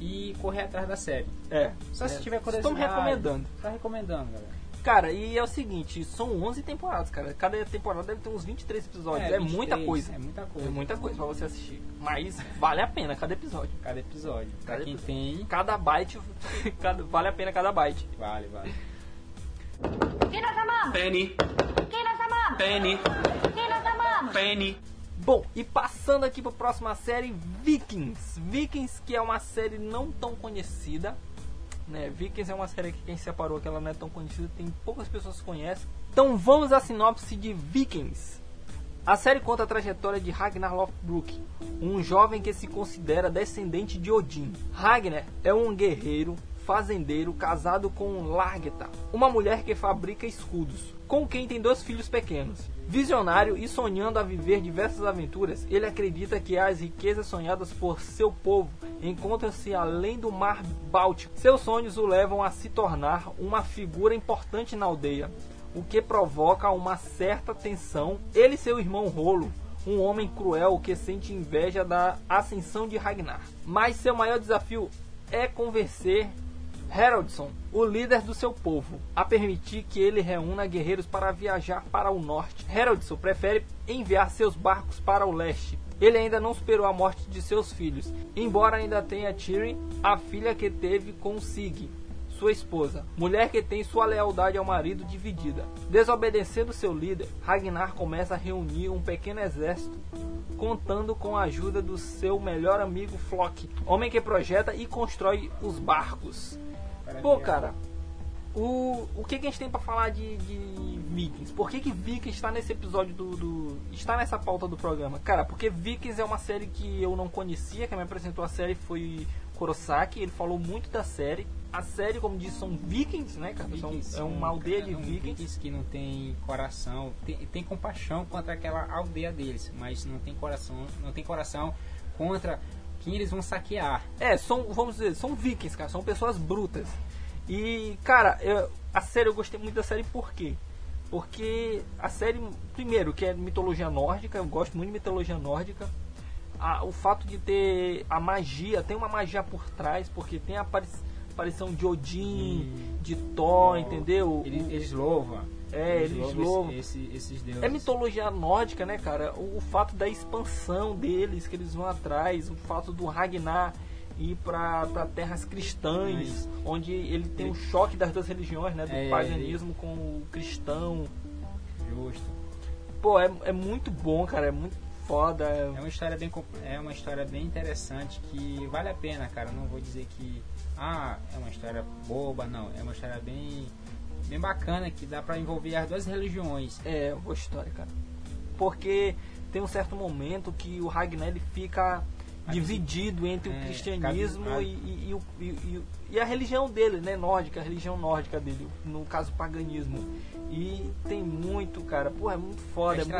e correr atrás da série. É, Só se é, tiver Estamos curiosidade. recomendando. Tá recomendando, galera. Cara, e é o seguinte, são 11 temporadas, cara. Cada temporada deve ter uns 23 episódios. É, 23, muita coisa. É muita É coisa. muita coisa pra você assistir. Mas vale a pena cada episódio. Cada episódio. Pra Cada quem episódio. tem, Cada byte, *laughs* cada, vale a pena cada byte. vale, vale. Quem nós amamos? Penny. Quem nós amamos? Penny. Quem nós amamos? Penny. Bom, e passando aqui para a próxima série, Vikings. Vikings, que é uma série não tão conhecida. Né? Vikings é uma série que quem separou que ela não é tão conhecida, tem poucas pessoas que conhecem. Então vamos à sinopse de Vikings. A série conta a trajetória de Ragnar Lothbrok, um jovem que se considera descendente de Odin. Ragnar é um guerreiro fazendeiro casado com Largeta, uma mulher que fabrica escudos, com quem tem dois filhos pequenos. Visionário e sonhando a viver diversas aventuras, ele acredita que as riquezas sonhadas por seu povo encontram-se além do mar Báltico. Seus sonhos o levam a se tornar uma figura importante na aldeia, o que provoca uma certa tensão. Ele e seu irmão Rolo, um homem cruel que sente inveja da ascensão de Ragnar. Mas seu maior desafio é convencer Haraldson, o líder do seu povo, a permitir que ele reúna guerreiros para viajar para o norte. Haraldson prefere enviar seus barcos para o leste. Ele ainda não superou a morte de seus filhos, embora ainda tenha Tyrion, a filha que teve com Sig, sua esposa, mulher que tem sua lealdade ao marido dividida. Desobedecendo seu líder, Ragnar começa a reunir um pequeno exército, contando com a ajuda do seu melhor amigo Flock, homem que projeta e constrói os barcos. Para Pô, cara, o, o que, que a gente tem pra falar de, de Vikings? Por que, que Vikings está nesse episódio do, do- está nessa pauta do programa? Cara, porque Vikings é uma série que eu não conhecia, quem me apresentou a série foi Kurosaki, ele falou muito da série. A série, como disse, são Vikings, né, cara? São- Vikings é são- uma aldeia de é um Vikings. que não tem coração, tem, tem compaixão contra aquela aldeia deles, mas não tem coração, não tem coração contra quem eles vão saquear. É, são, vamos dizer, são vikings, cara, são pessoas brutas. E, cara, eu- a série eu gostei muito da série por quê? Porque a série, primeiro, que é mitologia nórdica, eu gosto muito de mitologia nórdica. A- o fato de ter a magia, tem uma magia por trás, porque tem a apari- aparição de Odin, de Thor, entendeu? Eles, eles louvam. É, eles louvam. esse- esse- esses deuses. é mitologia nórdica, né, cara? O, o fato da expansão deles, que eles vão atrás, o fato do Ragnar ir para terras cristãs, onde ele tem um choque das duas religiões, né? Do É, paganismo com o cristão. Justo. Pô, é, é muito bom, cara, é muito foda. É uma história bem é uma história bem interessante que vale a pena, cara. Não vou dizer que ah, é uma história boba, não. É uma história bem bem bacana que dá pra envolver as duas religiões. É, boa história, cara. Porque tem um certo momento que o Ragnar ele fica Mas dividido entre o é, cristianismo cabe- e, e- e o- e- a religião dele, né, nórdica, a religião nórdica dele, no caso o paganismo. E tem muito, cara, pô, é muito foda, é muito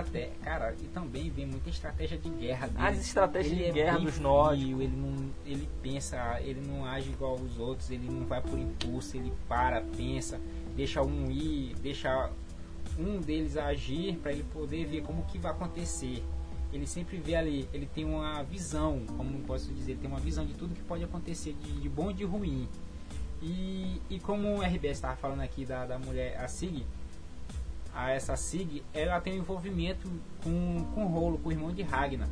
cara, e também vem muita estratégia de guerra dele. As estratégias Ele de é guerra dos nórdicos. Ele não, ele pensa, ele não age igual aos outros, ele não vai por impulso, ele para, pensa, deixa um ir, deixa um deles agir para ele poder ver como que vai acontecer. Ele sempre vê ali, ele tem uma visão, como posso dizer, ele tem uma visão de tudo que pode acontecer, de, de bom e de ruim. E, e como o RBS estava falando aqui da, da mulher, a Sig, a essa Sig, ela tem um envolvimento com, com o Rolo, com o irmão de Ragnar.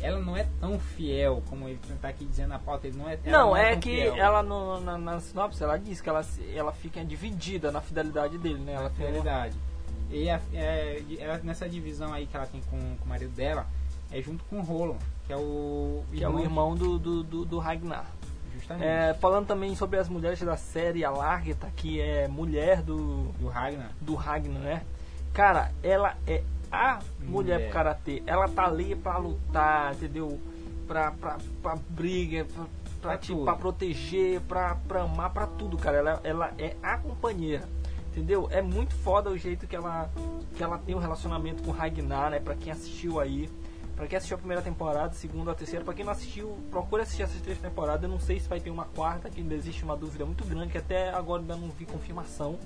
Ela não é tão fiel, como ele está aqui dizendo na pauta, ele não é ela Não, é tão que fiel. ela no- na, na sinopse ela diz que ela, ela fica dividida na fidelidade dele, né? Ela tem uma- Realidade. E a- é, ela- nessa divisão aí que ela tem com, com o marido dela, é junto com o Rolo, que é o que é o irmão do, do, do, do Ragnar. Justamente. É, falando também sobre as mulheres da série, a Largeta, que é mulher do, Do Ragnar. do Ragnar, né? Cara, ela é a mulher Mulher. pro karatê. Ela tá ali pra lutar, entendeu? Pra, pra, pra briga, pra, pra, tipo, pra proteger, pra, pra amar, pra tudo, cara. Ela, ela é a companheira. Entendeu? É muito foda o jeito que ela, que ela tem um relacionamento com o Ragnar, né? Pra quem assistiu aí. Pra quem assistiu a primeira temporada, segunda, a terceira, pra quem não assistiu, procure assistir essas três temporadas. Eu não sei se vai ter uma quarta, que ainda existe uma dúvida muito grande, que até agora ainda não vi confirmação.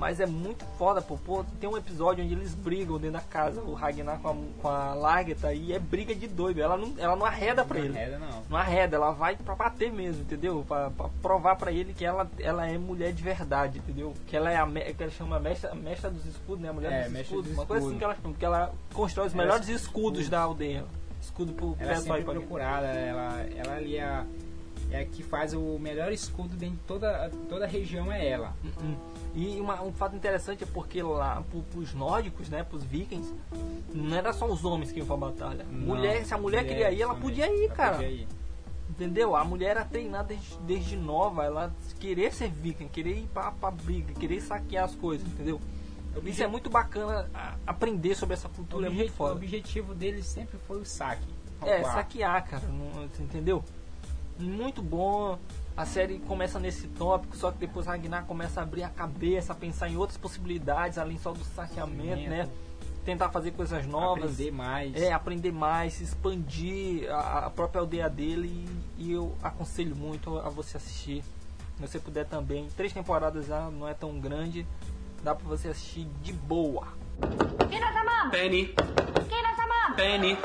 Mas é muito foda, pô. pô. Tem um episódio onde eles brigam dentro da casa, o Ragnar com a, com a Lagertha, e é briga de doido. Ela não, ela não arreda pra ele. Arreda, não. Não arreda, ela vai pra bater mesmo, entendeu? Pra, pra provar pra ele que ela, ela é mulher de verdade, entendeu? Que ela é a que ela chama mestra, mestra dos escudos, né? A mulher É, dos escudos, dos uma coisa assim que ela chama, porque ela constrói os melhores é escudos escudos. da aldeia. Escudo pro Ela é pessoal sempre e pra procurada, ela, ela ali é a, é a que faz o melhor escudo dentro de toda, toda a região, é ela. Uhum. E uma- um fato interessante é porque lá, pro, pros nórdicos, né, pros vikings, não era só os homens que iam pra batalha. Não, mulher, se a mulher, queria ir, ela podia ir, ela cara. podia ir. Entendeu? A mulher era treinada desde, desde nova, ela querer ser viking, querer ir pra, pra briga, querer saquear as coisas, entendeu? Isso é muito bacana aprender sobre essa O, cultura, é obje- muito o foda. objetivo dele sempre foi o saque. É, saquear, cara, não- entendeu? Muito bom. A série começa nesse tópico, só que depois Ragnar começa a abrir a cabeça, a pensar em outras possibilidades, além só do saqueamento, né? Tentar fazer coisas novas. Aprender mais. É, aprender mais, se expandir a, a própria aldeia dele e, e eu aconselho muito a você assistir. Se você puder também. Três temporadas já não é tão grande, dá pra você assistir de boa. ¿Qué nos amamos? Penny, ¿Qué nos amamos? Penny,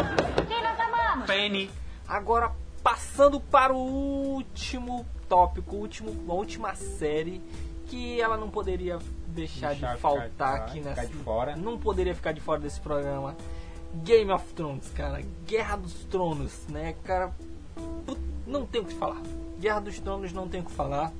¿Qué nos amamos? Penny. Agora, passando para o último tópico, último, a última série que ela não poderia deixar, Deixar de ficar faltar fora, aqui ficar nessa. de fora. Não poderia ficar de fora desse programa. Game of Thrones, cara. Guerra dos Tronos, né, cara? Put- Não tem o que falar. Guerra dos Tronos não tem o que falar.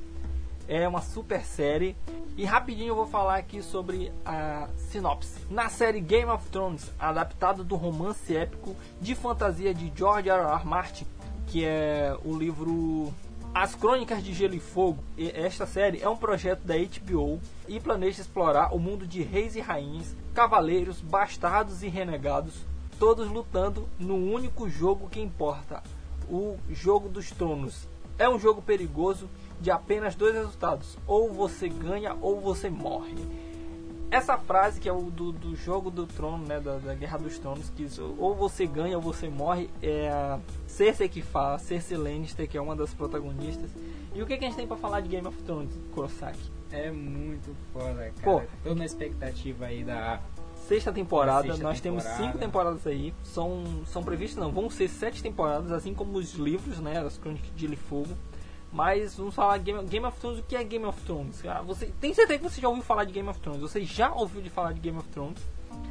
É uma super série. E rapidinho eu vou falar aqui sobre a sinopse. Na série Game of Thrones, adaptado do romance épico de fantasia de George R. R. Martin, que é o livro As Crônicas de Gelo e Fogo. Esta série é um projeto da HBO e planeja explorar o mundo de reis e rainhas, cavaleiros, bastardos e renegados, todos lutando no único jogo que importa, o Jogo dos Tronos. É um jogo perigoso de apenas dois resultados: ou você ganha ou você morre. Essa frase que é o do, do jogo do trono, né, da, da Guerra dos Tronos, que ou você ganha ou você morre, é a Cersei que fala, Cersei Lannister, que é uma das protagonistas. E o que, que a gente tem pra falar de Game of Thrones, Kurosaki? É muito foda, cara. Pô. Tô na expectativa aí da. Sexta temporada, Sexta nós temos temporada. cinco temporadas aí. São, são previstas, não, vão ser sete temporadas, assim como os livros, né? As Crônicas de Gelo e Fogo. Mas vamos falar Game, Game of Thrones. O que é Game of Thrones? Ah, Você tem certeza que você já ouviu falar de Game of Thrones? Você já ouviu de falar de Game of Thrones?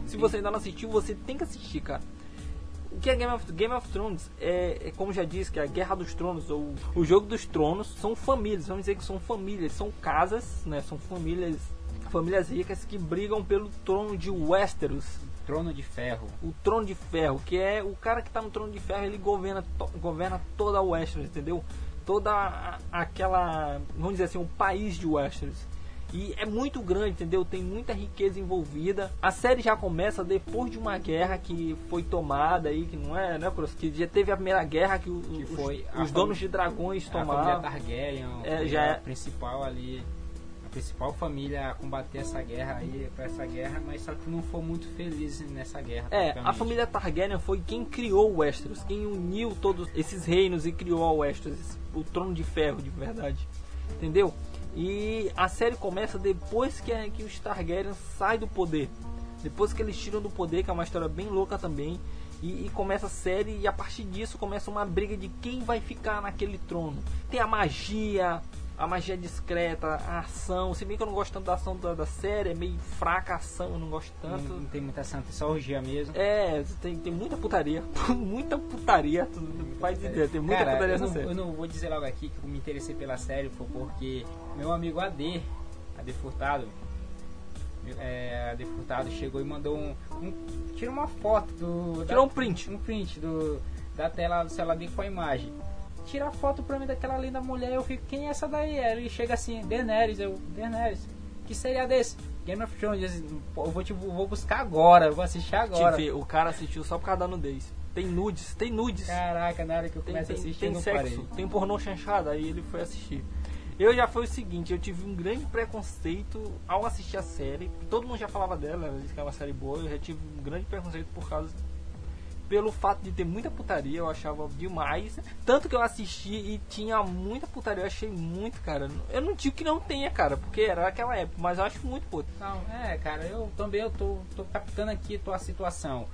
Se você ainda não assistiu, você tem que assistir, cara. O que é Game of, Game of Thrones? É, é como já disse, que é a Guerra dos Tronos, ou o Jogo dos Tronos, são famílias, vamos dizer que são famílias, são casas, né? São famílias, famílias ricas que brigam pelo trono de Westeros, Trono de Ferro. o Trono de Ferro, que é o cara que tá no Trono de Ferro, ele governa, to- governa toda a Westeros, entendeu? Toda aquela, vamos dizer assim, o país de Westeros. E é muito grande, entendeu? Tem muita riqueza envolvida. A série já começa depois de uma guerra que foi tomada aí, que não é, né, Cross? Que já teve a primeira guerra que, o- Que os, foi os donos de dragões A família tomaram. Targaryen É, já a é- principal ali. Principal família a combater essa guerra aí, pra essa guerra, mas só que não foi muito feliz nessa guerra. É, a família Targaryen foi quem criou o Westeros, quem uniu todos esses reinos e criou a Westeros, o trono de ferro de verdade. Entendeu? E a série começa depois que, que os Targaryen saem do poder. Depois que eles tiram do poder, que é uma história bem louca também. E, e começa a série e a partir disso começa uma briga de quem vai ficar naquele trono. Tem a magia, a magia discreta, a ação. Se bem que eu não gosto tanto da ação da, da série, é meio fraca a ação, eu não gosto Não, tanto. não tem muita santa, só orgia mesmo. É, tem, tem muita putaria. *laughs* muita putaria. Tu não faz ideia, tem muita Cara, putaria nessa não, série. eu não vou dizer logo aqui que eu me interessei pela série foi porque meu amigo AD, AD Furtado, é, AD Furtado chegou e mandou um, um tirou uma foto do da- Tirou um print. um print do da tela do celular dele com a imagem. Tira a foto pra mim daquela linda mulher, eu fico, quem é essa daí? Aí Ele chega assim, Daenerys, eu, Daenerys, que seria desse? Game of Thrones, eu vou, tipo, vou buscar agora, eu vou assistir agora. Te ver, o cara assistiu só por causa da nudez. Tem nudes, tem nudes. Caraca, na hora que eu começo tem, a assistir, tem sexo, parei. tem pornô chanchada, aí ele foi assistir. Eu já foi o seguinte, eu tive um grande preconceito ao assistir a série. Todo mundo já falava dela, ela disse que é uma série boa, eu já tive um grande preconceito por causa pelo fato de ter muita putaria, eu achava demais. Tanto que eu assisti e tinha muita putaria, eu achei muito, cara. Eu não digo que não tenha, cara, porque era aquela época, mas eu acho muito puto. Não, é, cara, eu também eu tô, tô captando aqui a tua situação.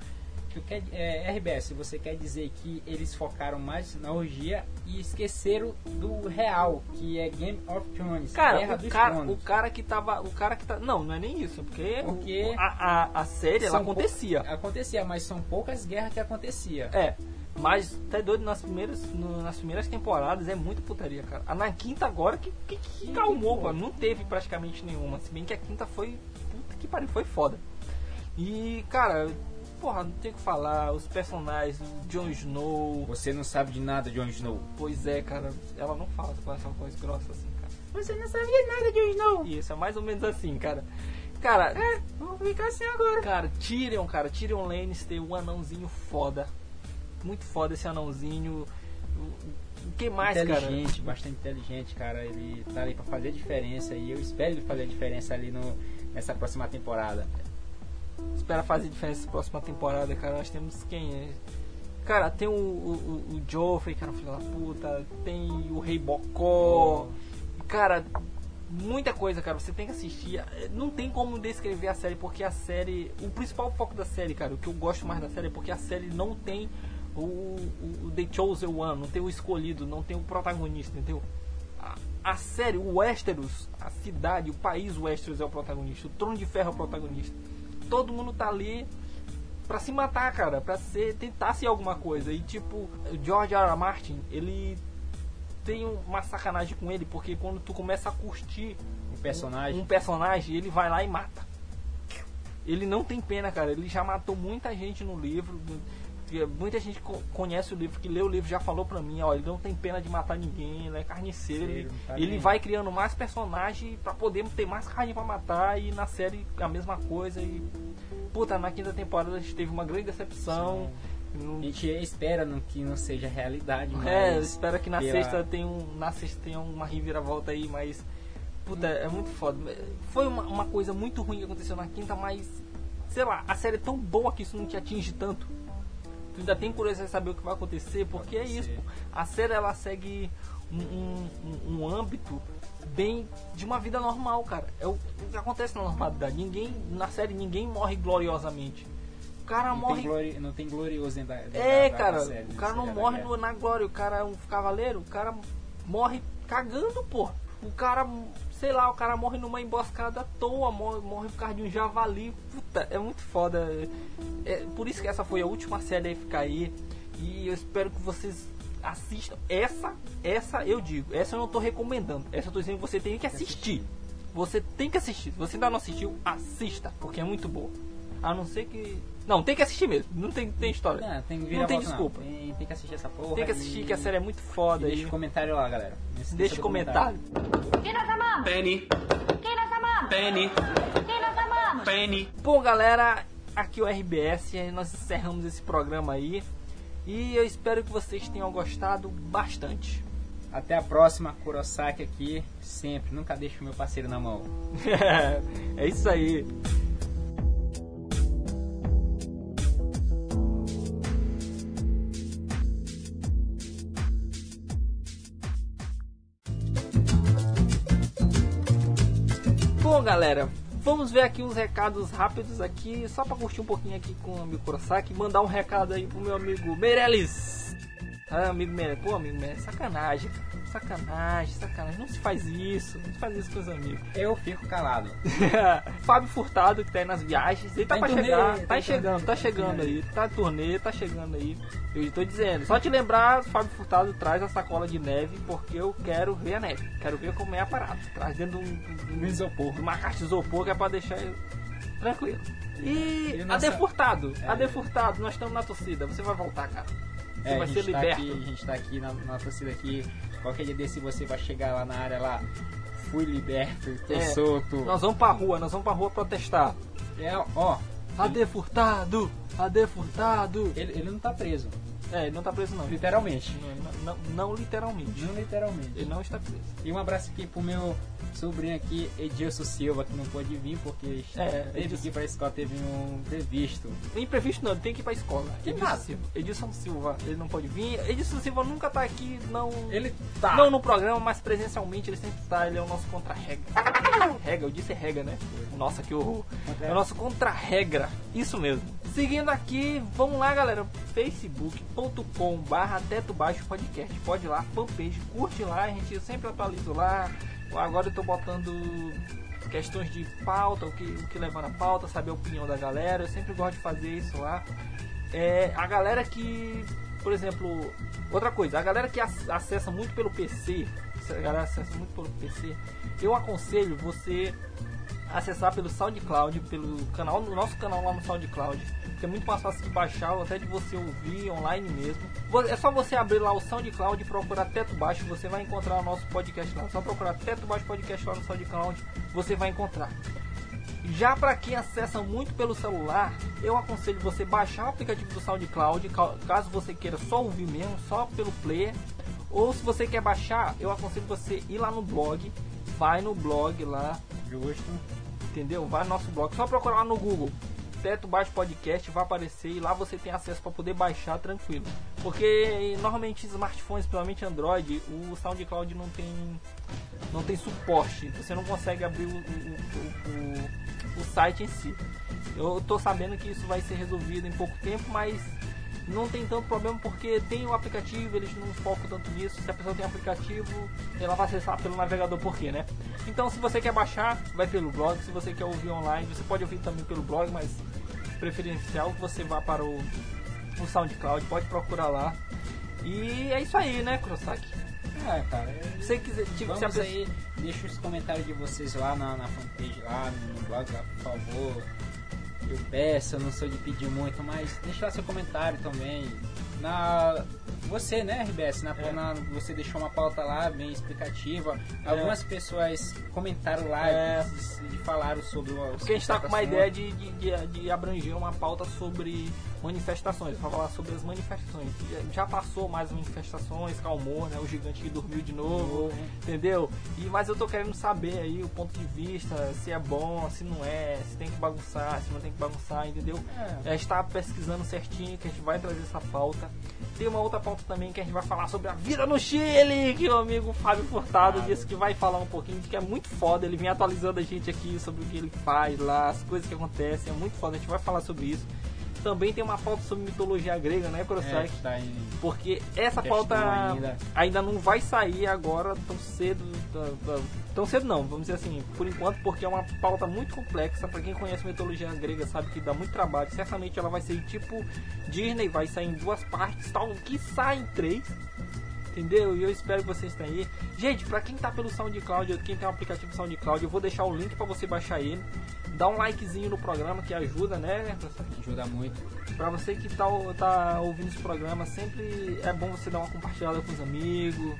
Tu quer, é, RBS, você quer dizer que eles focaram mais na orgia e esqueceram do real, que é Game of Thrones, Cara, o cara, Tronos. o cara que tava. O cara que tá. Não, não é nem isso, porque, Porque a, a, a série ela São pou- acontecia. Acontecia, mas são poucas guerras que acontecia. É. Mas tá doido nas primeiras, no- nas primeiras temporadas é muita putaria, cara. A na quinta agora que, que, que calmou, pô. cara. Não teve praticamente nenhuma. Se bem que a quinta foi. Puta que pariu, foi foda. E, cara, porra, não tem o que falar. Os personagens, o Jon Snow. Você não sabe de nada, Jon Snow. Pois é, cara. Ela não fala com essa voz grossa assim, cara. Você não sabia nada, Jon Snow. Isso, é mais ou menos assim, cara. Cara, Vamos ficar assim agora. Cara, Tyrion, cara, Tyrion Lannister, um anãozinho foda. Muito foda esse anãozinho. O que mais, cara? inteligente, bastante inteligente, cara. Ele tá ali pra fazer a diferença e eu espero ele fazer a diferença ali no, nessa próxima temporada. Espera fazer diferença na próxima temporada, cara. Nós temos quem? é? Cara, tem o, o, o, Joffrey, que era filho da puta. Tem o Rei Bocó. Cara, muita coisa, cara. Você tem que assistir. Não tem como descrever a série, porque a série. O principal foco da série, cara, o que eu gosto mais da série é porque a série não tem o, o, o The Chosen One, não tem o escolhido, não tem o protagonista, entendeu? A, a série, o Westeros, a cidade, o país Westeros é o protagonista, o Trono de Ferro é o protagonista. Todo mundo tá ali pra se matar, cara, pra ser, tentar ser alguma coisa. E tipo, o George R. R. Martin, ele tem uma sacanagem com ele, porque quando tu começa a curtir O personagem. um personagem, ele vai lá e mata. Ele não tem pena, cara. Ele já matou muita gente no livro. Muita gente co- conhece o livro, que lê o livro já falou pra mim, ó, ele não tem pena de matar ninguém, ele é carniceiro, Sim, ele, tá ele vai criando mais personagens pra poder ter mais carne pra matar e na série a mesma coisa e puta, na quinta temporada a gente teve uma grande decepção. Não- A gente espera no, que não seja realidade, mas. é, eu espero que na pela- sexta tenha um, na sexta tenha uma reviravolta aí, mas puta, é muito foda. Foi uma, uma coisa muito ruim que aconteceu na quinta, mas sei lá, a série é tão boa que isso não te atinge tanto. Tu ainda tem curiosidade de saber o que vai acontecer, porque é isso. A série ela segue um, um, um- âmbito bem de uma vida normal, cara. É o, o que acontece na normalidade. Ninguém na série ninguém morre gloriosamente. O cara Não morre tem, glori- não tem da, dentro é, da- da cara, série, o cara não morre verdade. no- na glória, o cara é um cavaleiro, o cara morre cagando, pô. O cara, sei lá, o cara morre numa emboscada à toa, morre, morre por causa de um javali. Puta, é muito foda. É, por isso que essa foi a última série a ficar aí. E eu espero que vocês assistam. Essa, essa eu digo, essa eu não tô recomendando. Essa eu tô dizendo que você tem que assistir. Você tem que assistir. Se você ainda não assistiu, assista, porque é muito boa. A não ser que. Não, tem que assistir mesmo. Não tem, tem história. Não, tem, Não tem desculpa. Tem, tem que assistir essa porra. Tem que assistir e- que a série é muito foda. Deixa e o comentário lá, galera. Não Deixa do comentário. Kina-sama! Penny, Kina-sama! Penny, Kina-sama! Penny. Bom, galera, aqui é o RBS. e Nós encerramos esse programa aí. E eu espero que vocês tenham gostado bastante. Até a próxima, Kurosaki aqui, sempre. Nunca deixe o meu parceiro na mão. *laughs* é isso aí. Galera, vamos ver aqui uns recados rápidos aqui, só pra curtir um pouquinho aqui com o amigo Kurosaki, mandar um recado aí pro meu amigo Meirelles. Ah, amigo Meirelles, pô, amigo Meirelles, sacanagem. Sacanagem, sacanagem, não se faz isso, não se faz isso com os amigos. Eu fico calado. *laughs* Fábio Furtado, que tá aí nas viagens, ele tá, Tá pra turnê, chegar, tá tá, chegando, turnê, tá chegando aí, tá em turnê, tá chegando aí. Eu tô dizendo, só te lembrar, Fábio Furtado traz a sacola de neve, porque eu quero ver a neve, quero ver como é a parada. Traz dentro de um, Um isopor. de uma caixa de isopor que é pra deixar ele tranquilo. E E a nossa- Defurtado, a É. Defurtado, nós estamos na torcida, você vai voltar, cara. Você É, vai a ser tá liberto. aqui, a gente tá aqui na, na torcida aqui. Qualquer dia desse você vai chegar lá na área lá. fui liberto, tô É, solto. Nós vamos pra rua, nós vamos pra rua protestar. É, ó, AD Furtado! AD Furtado! ele, ele não tá preso, É, ele não tá preso não. literalmente. Não, não, não literalmente. Não literalmente. Ele não está preso. E um abraço aqui pro meu sobrinho aqui, Edilson Silva, que não pôde vir porque É, teve Edilson. que ir pra escola, teve um imprevisto. Imprevisto não, ele tem que ir pra escola. Que Edilson nada. Silva. Edilson Silva, ele não pode vir. Edilson Silva nunca tá aqui, não. Ele tá. Não no programa, mas presencialmente ele sempre tá. Ele é o nosso contra-regra. Regra, eu disse regra, né? Nossa, que horror. É o nosso contra-regra. Isso mesmo. Seguindo aqui, vamos lá, galera. facebook.com barra Teto Baixo Podcast. Pode ir lá, fanpage, curte lá, a gente sempre atualiza lá. Agora eu tô botando questões de pauta, o que, o que levar na pauta, saber a opinião da galera. Eu sempre gosto de fazer isso lá. É, a galera que, por exemplo, outra coisa, a galera que ac- acessa muito pelo PC, a galera acessa muito pelo PC, eu aconselho você acessar pelo SoundCloud, pelo canal, no nosso canal lá no SoundCloud, que é muito mais fácil de baixar, até de você ouvir online mesmo. É só você abrir lá o SoundCloud e procurar Teto Baixo, você vai encontrar o nosso podcast lá. É só procurar Teto Baixo Podcast lá no SoundCloud, você vai encontrar. Já para quem acessa muito pelo celular, eu aconselho você baixar o aplicativo do SoundCloud, ca- caso você queira só ouvir mesmo, só pelo player. Ou se você quer baixar, eu aconselho você ir lá no blog, vai no blog lá, Justo. Entendeu? Vai no nosso blog, só procurar lá no Google. Teto Baixo Podcast vai aparecer e lá você tem acesso para poder baixar tranquilo. Porque normalmente smartphones, principalmente Android, o SoundCloud não tem não tem suporte. Você não consegue abrir o, o, o- o- site em si. Eu tô sabendo que isso vai ser resolvido em pouco tempo, mas não tem tanto problema porque tem o aplicativo, eles não focam tanto nisso. Se a pessoa tem aplicativo, ela vai acessar pelo navegador por quê, né? Então se você quer baixar, vai pelo blog. Se você quer ouvir online, você pode ouvir também pelo blog, mas preferencial que você vá para o, o SoundCloud, pode procurar lá. E é isso aí, né, Kurosaki? É, cara. é- Se você quiser, tipo, se a Vamos aí, deixa os comentários de vocês lá na, na fanpage, lá no, no blog, lá, por favor. Eu peço, eu não sou de pedir muito, mas deixa lá seu comentário também. Na. Você, né, RBS? Na, É. na- você deixou uma pauta lá bem explicativa. Algumas pessoas comentaram lá É. e, e falaram sobre o. Porque a gente tá com uma assunto. ideia de, de, de, de abranger uma pauta sobre manifestações, pra falar sobre as manifestações. Já- Já passou mais manifestações, calmou, né? O gigante que dormiu de novo, entendeu? E, mas eu tô querendo saber aí o ponto de vista, se é bom, se não é, se tem que bagunçar, se não tem que bagunçar, entendeu? É. A gente tá pesquisando certinho que a gente vai trazer essa pauta. Tem uma outra pauta também que a gente vai falar sobre a vida no Chile, que o amigo Fábio Furtado Fábio. disse que vai falar um pouquinho, que é muito foda. Ele vem atualizando a gente aqui sobre o que ele faz lá, as coisas que acontecem, é muito foda. A gente vai falar sobre isso. Também tem uma pauta sobre mitologia grega, né, É, Kurosaki? que tá em- Porque essa pauta ainda. ainda. não vai sair agora tão cedo. Tão cedo não, vamos dizer assim, por enquanto, porque é uma pauta muito complexa. Pra quem conhece mitologia grega sabe que dá muito trabalho. Certamente ela vai ser tipo Disney, vai sair em duas partes, tal, que sai em três. Entendeu? E eu espero que vocês tenham aí. Gente, pra quem tá pelo SoundCloud, quem tem o aplicativo SoundCloud, eu vou deixar o link pra você baixar ele. Dá um likezinho no programa que ajuda, né? Ajuda muito. Pra você que tá, tá ouvindo esse programa, sempre é bom você dar uma compartilhada com os amigos.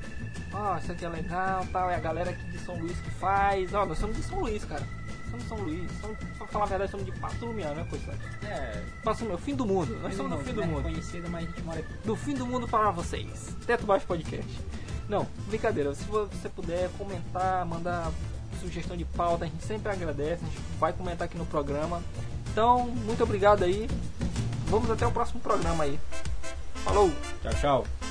Ó, isso aqui é legal, tal. É a galera aqui de São Luís que faz. Ó, nós somos de São Luís, cara. Somos São Luís. Somos, pra falar a verdade, somos de Pato Lumiar, né, coisa? É. Pato Lumiar, fim do mundo. Nós somos do fim do né? mundo. Conhecido, mas a gente mora aqui. Do fim do mundo para vocês. Teto Baixo Podcast. Não, brincadeira. Se você puder comentar, mandar sugestão de pauta, a gente sempre agradece. A gente vai comentar aqui no programa. Então, muito obrigado aí. Vamos até o próximo programa aí. Falou! Tchau, tchau.